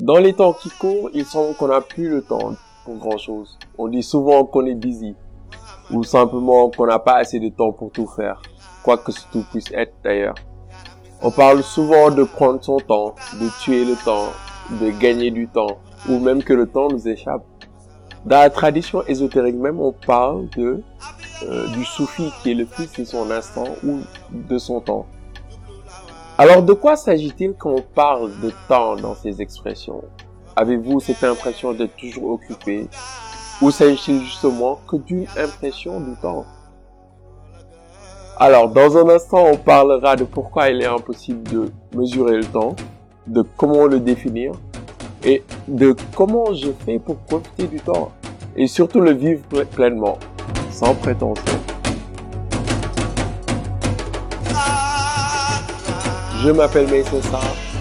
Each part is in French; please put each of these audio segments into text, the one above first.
Dans les temps qui courent, il semble qu'on n'a plus le temps pour grand chose. On dit souvent qu'on est busy. Ou simplement qu'on n'a pas assez de temps pour tout faire. Quoi que ce tout puisse être d'ailleurs. On parle souvent de prendre son temps, de tuer le temps, de gagner du temps, ou même que le temps nous échappe. Dans la tradition ésotérique même, on parle de euh, du soufi qui est le fils de son instant ou de son temps. Alors de quoi s'agit-il quand on parle de temps dans ces expressions? Avez-vous cette impression d'être toujours occupé? Ou s'agit-il justement que d'une impression du temps? Alors, dans un instant, on parlera de pourquoi il est impossible de mesurer le temps, de comment le définir et de comment je fais pour profiter du temps et surtout le vivre pleinement, sans prétention. Je m'appelle Mason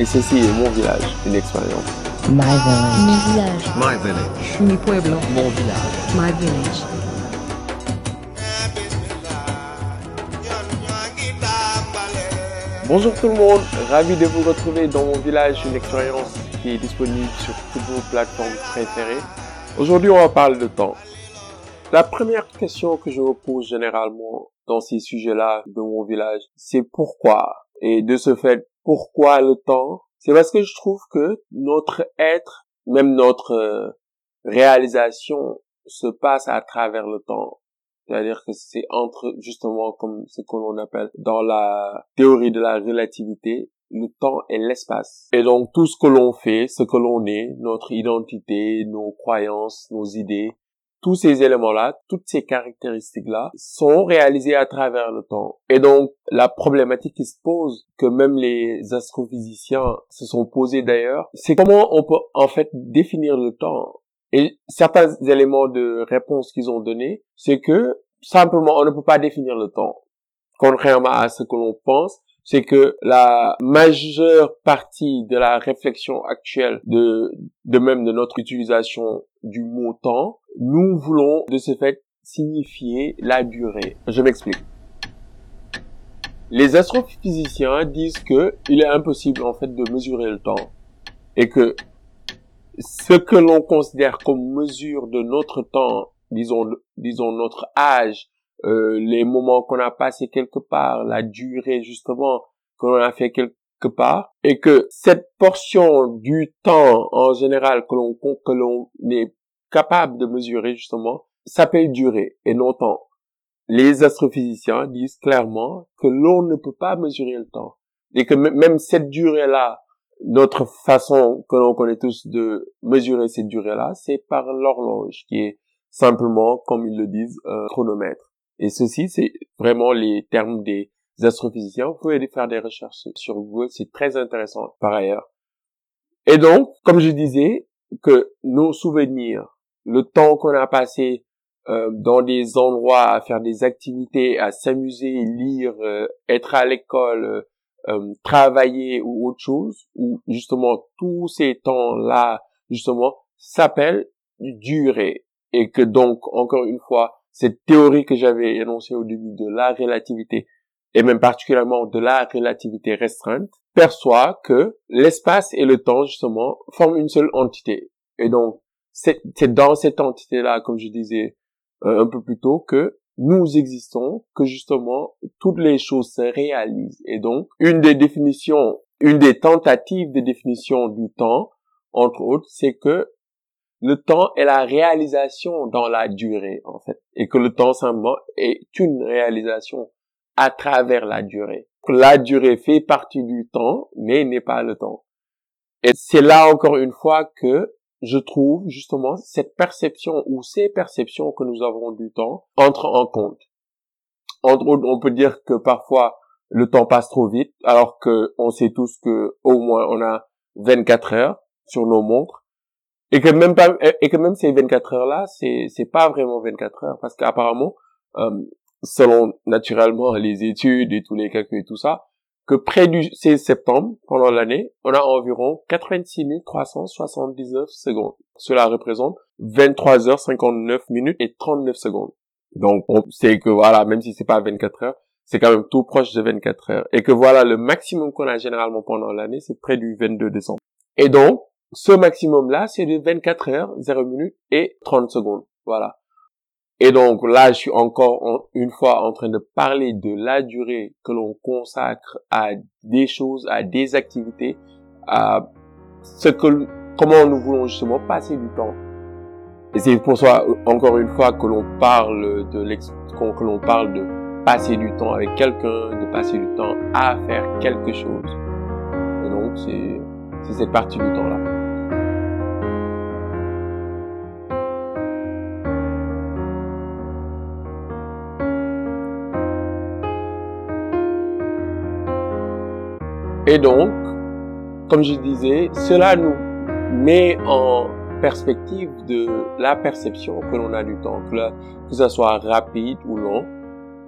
et ceci est mon village, une expérience. My village. Mi village. My village. Mi pueblo. Mon village. My village. Bonjour tout le monde, ravi de vous retrouver dans mon village, une expérience qui est disponible sur toutes vos plateformes préférées. Aujourd'hui, on va parler de temps. La première question que je me pose généralement dans ces sujets-là de mon village, c'est pourquoi Et de ce fait, pourquoi le temps? C'est parce que je trouve que notre être, même notre euh, réalisation se passe à travers le temps. C'est-à-dire que c'est entre, justement, comme ce que l'on appelle dans la théorie de la relativité, le temps et l'espace. Et donc, tout ce que l'on fait, ce que l'on est, notre identité, nos croyances, nos idées, tous ces éléments-là, toutes ces caractéristiques-là sont réalisés à travers le temps. Et donc, la problématique qui se pose, que même les astrophysiciens se sont posés d'ailleurs, c'est comment on peut en fait définir le temps. Et certains éléments de réponse qu'ils ont donnés, c'est que simplement on ne peut pas définir le temps. Contrairement à ce que l'on pense, c'est que la majeure partie de la réflexion actuelle de, de même de notre utilisation du temps, nous voulons de ce fait signifier la durée. Je m'explique. Les astrophysiciens disent que il est impossible en fait de mesurer le temps et que ce que l'on considère comme mesure de notre temps, disons, disons notre âge, euh, les moments qu'on a passé quelque part, la durée justement qu'on a fait quelque part, et que cette portion du temps en général que l'on que l'on est capable de mesurer justement s'appelle durée et non temps. Les astrophysiciens disent clairement que l'on ne peut pas mesurer le temps et que même cette durée-là notre façon que l'on connaît tous de mesurer cette durée-là, c'est par l'horloge, qui est simplement, comme ils le disent, chronomètre. Et ceci, c'est vraiment les termes des astrophysiciens. Vous pouvez aller faire des recherches sur Google, c'est très intéressant par ailleurs. Et donc, comme je disais, que nos souvenirs, le temps qu'on a passé euh, dans des endroits à faire des activités, à s'amuser, lire, euh, être à l'école, euh, euh, travailler ou autre chose, ou justement tous ces temps-là, justement, s'appellent durée. Et que donc, encore une fois, cette théorie que j'avais énoncée au début de la relativité, et même particulièrement de la relativité restreinte, perçoit que l'espace et le temps, justement, forment une seule entité. Et donc, c'est dans cette entité-là, comme je disais euh, un peu plus tôt, que nous existons, que justement toutes les choses se réalisent. Et donc, une des définitions, une des tentatives de définition du temps, entre autres, c'est que le temps est la réalisation dans la durée, en fait. Et que le temps, simplement, est une réalisation à travers la durée. La durée fait partie du temps, mais n'est pas le temps. Et c'est là, encore une fois, que je trouve justement cette perception ou ces perceptions que nous avons du temps entrent en compte. Entre autres, on peut dire que parfois le temps passe trop vite, alors que on sait tous que au moins on a 24 heures sur nos montres et que même pas et que même ces 24 heures là, c'est c'est pas vraiment 24 heures parce qu'apparemment euh, selon naturellement les études et tous les calculs et tout ça, que près du 16 septembre, pendant l'année, on a environ 86 379 secondes. Cela représente 23 heures 59 minutes et 39 secondes. Donc, on sait que voilà, même si c'est pas 24 heures, c'est quand même tout proche de 24 heures. Et que voilà, le maximum qu'on a généralement pendant l'année, c'est près du 22 décembre. Et donc, ce maximum-là, c'est de 24 heures, 0 minutes et 30 secondes. Voilà. Et donc là, je suis encore une fois en train de parler de la durée que l'on consacre à des choses, à des activités, à ce que, comment nous voulons justement passer du temps. Et c'est pour ça, encore une fois, que l'on parle de l'ex, que l'on parle de passer du temps avec quelqu'un, de passer du temps à faire quelque chose. Et donc, c'est, c'est cette partie du temps-là. Et donc, comme je disais, cela nous met en perspective de la perception que l'on a du temps, que, que ce soit rapide ou long.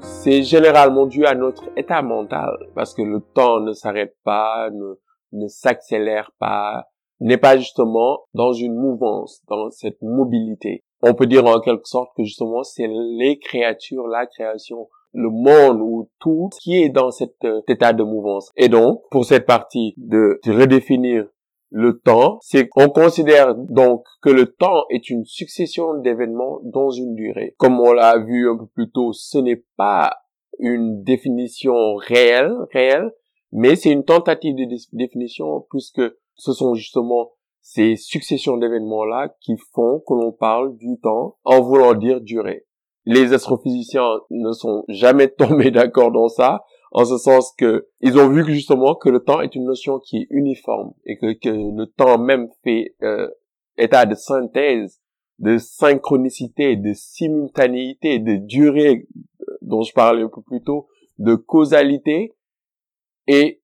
C'est généralement dû à notre état mental, parce que le temps ne s'arrête pas, ne, ne s'accélère pas, n'est pas justement dans une mouvance, dans cette mobilité. On peut dire en quelque sorte que justement c'est les créatures, la création le monde ou tout qui est dans cet euh, état de mouvance. Et donc, pour cette partie de, redéfinir le temps, c'est qu'on considère donc que le temps est une succession d'événements dans une durée. Comme on l'a vu un peu plus tôt, ce n'est pas une définition réelle, réelle, mais c'est une tentative de définition puisque ce sont justement ces successions d'événements-là qui font que l'on parle du temps en voulant dire durée les astrophysiciens ne sont jamais tombés d'accord dans ça, en ce sens que ils ont vu que justement que le temps est une notion qui est uniforme et que, que le temps même fait euh, état de synthèse, de synchronicité, de simultanéité, de durée euh, dont je parlais un peu plus tôt, de causalité et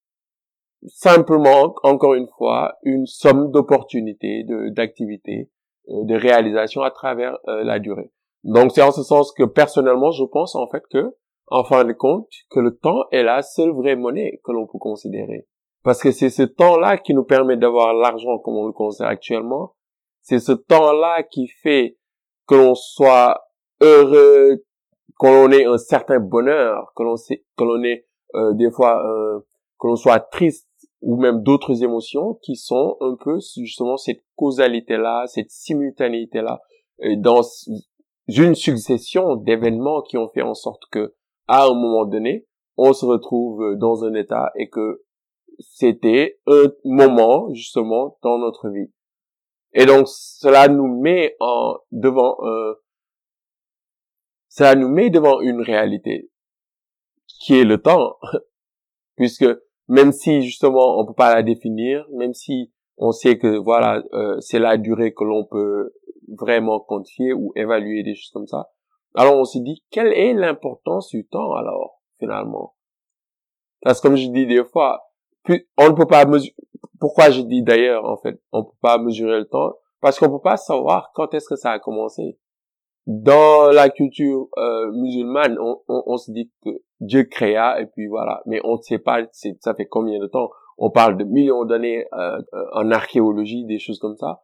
simplement, encore une fois, une somme d'opportunités, d'activités, euh, de réalisation à travers la durée. Donc c'est en ce sens que personnellement, je pense en fait que, en fin de compte, que le temps est la seule vraie monnaie que l'on peut considérer. Parce que c'est ce temps-là qui nous permet d'avoir l'argent comme on le considère actuellement. C'est ce temps-là qui fait que l'on soit heureux, que l'on ait un certain bonheur, que l'on que l'on ait euh, des fois euh, que l'on soit triste ou même d'autres émotions qui sont un peu justement cette causalité-là, cette simultanéité-là dans une succession d'événements qui ont fait en sorte que, à un moment donné, on se retrouve dans un état et que c'était un moment, justement, dans notre vie. Et donc, cela nous met en, devant, euh, cela nous met devant une réalité qui est le temps, puisque même si justement on peut pas la définir, même si on sait que voilà euh, c'est la durée que l'on peut vraiment quantifier ou évaluer des choses comme ça. Alors on s'est dit, quelle est l'importance du temps alors, finalement? Parce que comme je dis des fois, on ne peut pas mesurer... Pourquoi je dis d'ailleurs, en fait, on ne peut pas mesurer le temps? Parce qu'on ne peut pas savoir quand est-ce que ça a commencé. Dans la culture euh, musulmane, on, on, se dit que Dieu créa et puis voilà. Mais on ne sait pas ça fait combien de temps? On parle de millions d'années euh, euh, en archéologie, des choses comme ça.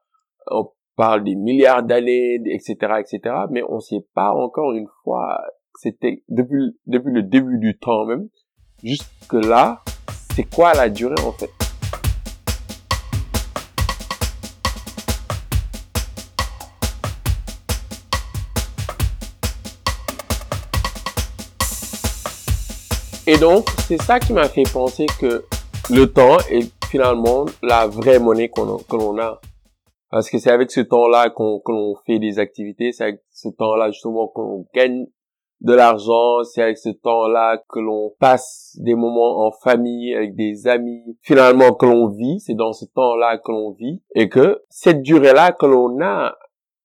On parle des milliards d'années, etc., etc. Mais on sait pas encore une fois, c'était depuis, depuis le début du temps même, jusque là, c'est quoi la durée en fait? Et donc, c'est ça qui m'a fait penser que le temps est finalement la vraie monnaie que l'on a. Parce que c'est avec ce temps-là qu'on qu'on fait des activités, c'est avec ce temps-là justement qu'on gagne de l'argent, c'est avec ce temps-là que l'on passe des moments en famille, avec des amis, finalement que l'on vit, c'est dans ce temps-là que l'on vit, et que cette durée-là que l'on a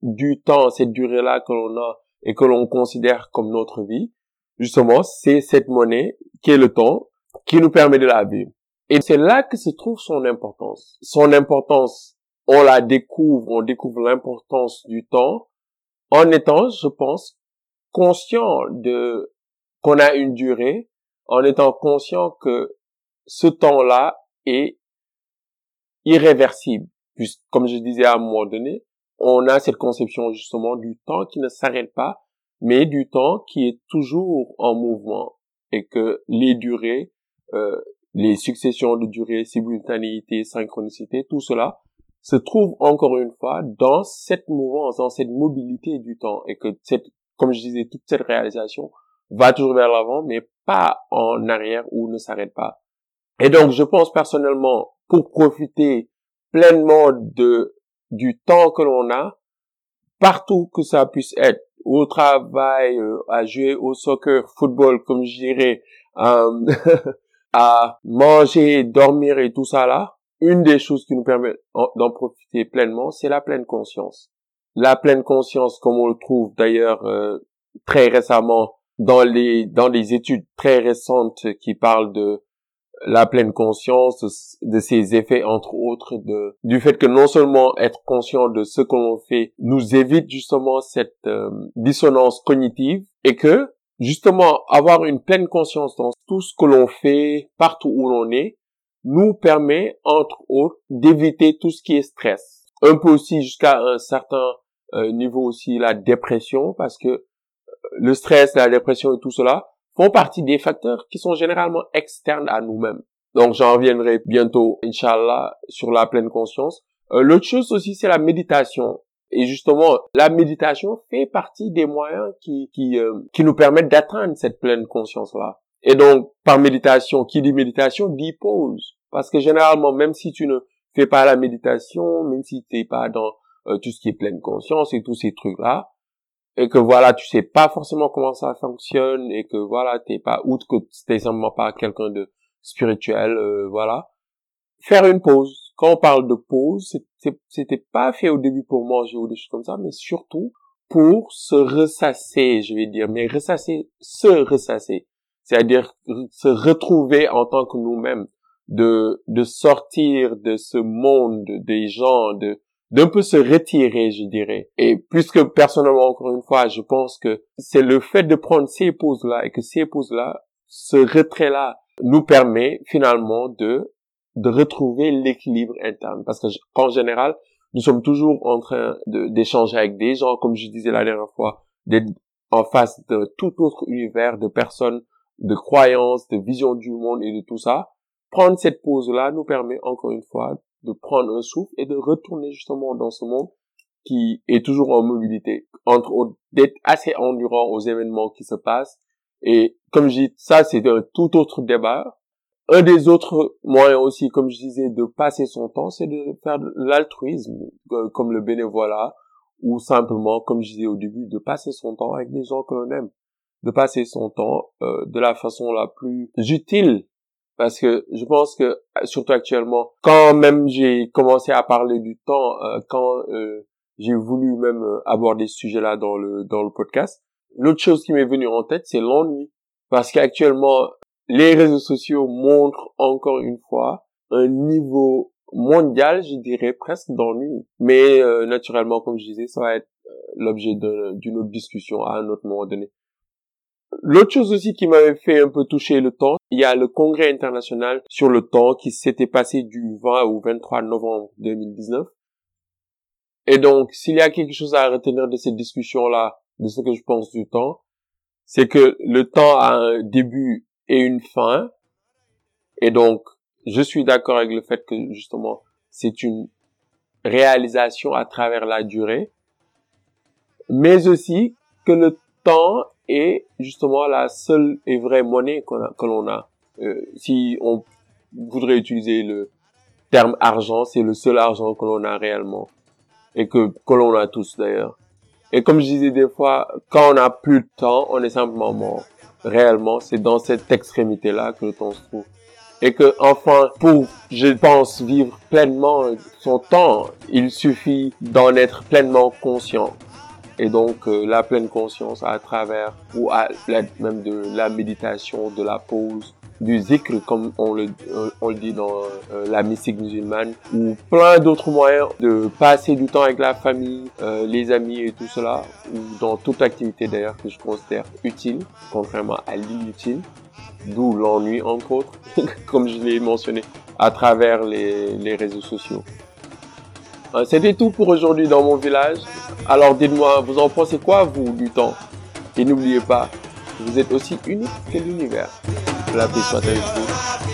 du temps, cette durée-là que l'on a et que l'on considère comme notre vie, justement, c'est cette monnaie qui est le temps qui nous permet de la vivre. Et c'est là que se trouve son importance. Son importance on la découvre, on découvre l'importance du temps en étant, je pense, conscient de qu'on a une durée, en étant conscient que ce temps-là est irréversible. Puisque, comme je disais à un moment donné, on a cette conception justement du temps qui ne s'arrête pas, mais du temps qui est toujours en mouvement et que les durées, euh, les successions de durées, simultanéité, synchronicité, tout cela se trouve encore une fois dans cette mouvance, dans cette mobilité du temps et que cette, comme je disais, toute cette réalisation va toujours vers l'avant, mais pas en arrière ou ne s'arrête pas. Et donc, je pense personnellement, pour profiter pleinement de, du temps que l'on a, partout que ça puisse être, au travail, euh, à jouer au soccer, football, comme je dirais, euh, à manger, dormir et tout ça là, une des choses qui nous permet d'en profiter pleinement, c'est la pleine conscience. La pleine conscience, comme on le trouve d'ailleurs euh, très récemment dans les dans les études très récentes qui parlent de la pleine conscience de, ses effets entre autres de du fait que non seulement être conscient de ce que l'on fait nous évite justement cette euh, dissonance cognitive et que justement avoir une pleine conscience dans tout ce que l'on fait partout où l'on est nous permet entre autres d'éviter tout ce qui est stress un peu aussi jusqu'à un certain euh, niveau aussi la dépression parce que euh, le stress la dépression et tout cela font partie des facteurs qui sont généralement externes à nous-mêmes. Donc j'en reviendrai bientôt, Inch'Allah, sur la pleine conscience. Euh, L'autre chose aussi, c'est la méditation. Et justement, la méditation fait partie des moyens qui, qui, euh, qui nous permettent d'atteindre cette pleine conscience-là. Et donc, par méditation, qui dit méditation, dit pause. Parce que généralement, même si tu ne fais pas la méditation, même si tu n'es pas dans euh, tout ce qui est pleine conscience et tous ces trucs-là, et que voilà, tu sais pas forcément comment ça fonctionne et que voilà, t'es pas outre que t'es simplement pas quelqu'un de spirituel, euh, voilà. Faire une pause. Quand on parle de pause, c'était pas fait au début pour manger ou des choses comme ça, mais surtout pour se ressasser, je vais dire, mais ressasser, se ressasser. C'est-à-dire se retrouver en tant que nous-mêmes, de, de sortir de ce monde des gens, de, d'un peu se retirer, je dirais. Et puisque personnellement, encore une fois, je pense que c'est le fait de prendre ces pauses-là et que ces pauses-là, ce retrait-là, nous permet finalement de de retrouver l'équilibre interne. Parce que en général, nous sommes toujours en train d'échanger avec des gens, comme je disais la dernière fois, d'être en face de tout autre univers de personnes, de croyances, de visions du monde et de tout ça. Prendre cette pause-là nous permet encore une fois de prendre un souffle et de retourner justement dans ce monde qui est toujours en mobilité, entre d'être assez endurant aux événements qui se passent. Et comme je dis, ça c'est un tout autre débat. Un des autres moyens aussi, comme je disais, de passer son temps, c'est de faire de l'altruisme, euh, comme le bénévolat, ou simplement, comme je disais au début, de passer son temps avec des gens que l'on aime, de passer son temps euh, de la façon la plus utile. Parce que je pense que surtout actuellement quand même j'ai commencé à parler du temps euh, quand euh, j'ai voulu même euh, aborder ce sujet-là dans le dans le podcast l'autre chose qui m'est venue en tête c'est l'ennui. Parce qu'actuellement les réseaux sociaux montrent encore une fois un niveau mondial je dirais presque d'ennui mais naturellement comme je disais ça va être l'objet d'une autre discussion à un autre moment donné L'autre chose aussi qui m'avait fait un peu toucher le temps, il y a le congrès international sur le temps qui s'était passé du 20 au 23 novembre 2019. Et donc, s'il y a quelque chose à retenir de cette discussion-là, de ce que je pense du temps, c'est que le temps a un début et une fin. Et donc, je suis d'accord avec le fait que justement, c'est une réalisation à travers la durée. Mais aussi que le temps est justement la seule et vraie monnaie que l'on a. Euh, si on voudrait utiliser le terme argent, c'est le seul argent que l'on a réellement et que que l'on a tous d'ailleurs. Et comme je disais des fois, quand on n'a plus de temps, on est simplement mort. Réellement, c'est dans cette extrémité-là que le temps se trouve. Et que enfin, pour, je pense, vivre pleinement son temps, il suffit d'en être pleinement conscient et donc euh, la pleine conscience à travers ou à l'aide même de la méditation, de la pause, du zikr comme on le, euh, on le dit dans euh, la mystique musulmane ou plein d'autres moyens de passer du temps avec la famille, les amis et tout cela ou dans toute activité d'ailleurs que je considère utile contrairement à l'inutile d'où l'ennui entre autres comme je l'ai mentionné à travers les, les réseaux sociaux. C'était tout pour aujourd'hui dans mon village. Alors dites-moi, vous en pensez quoi, vous, du temps? Et n'oubliez pas, vous êtes aussi unique que l'univers. para abençoar teus.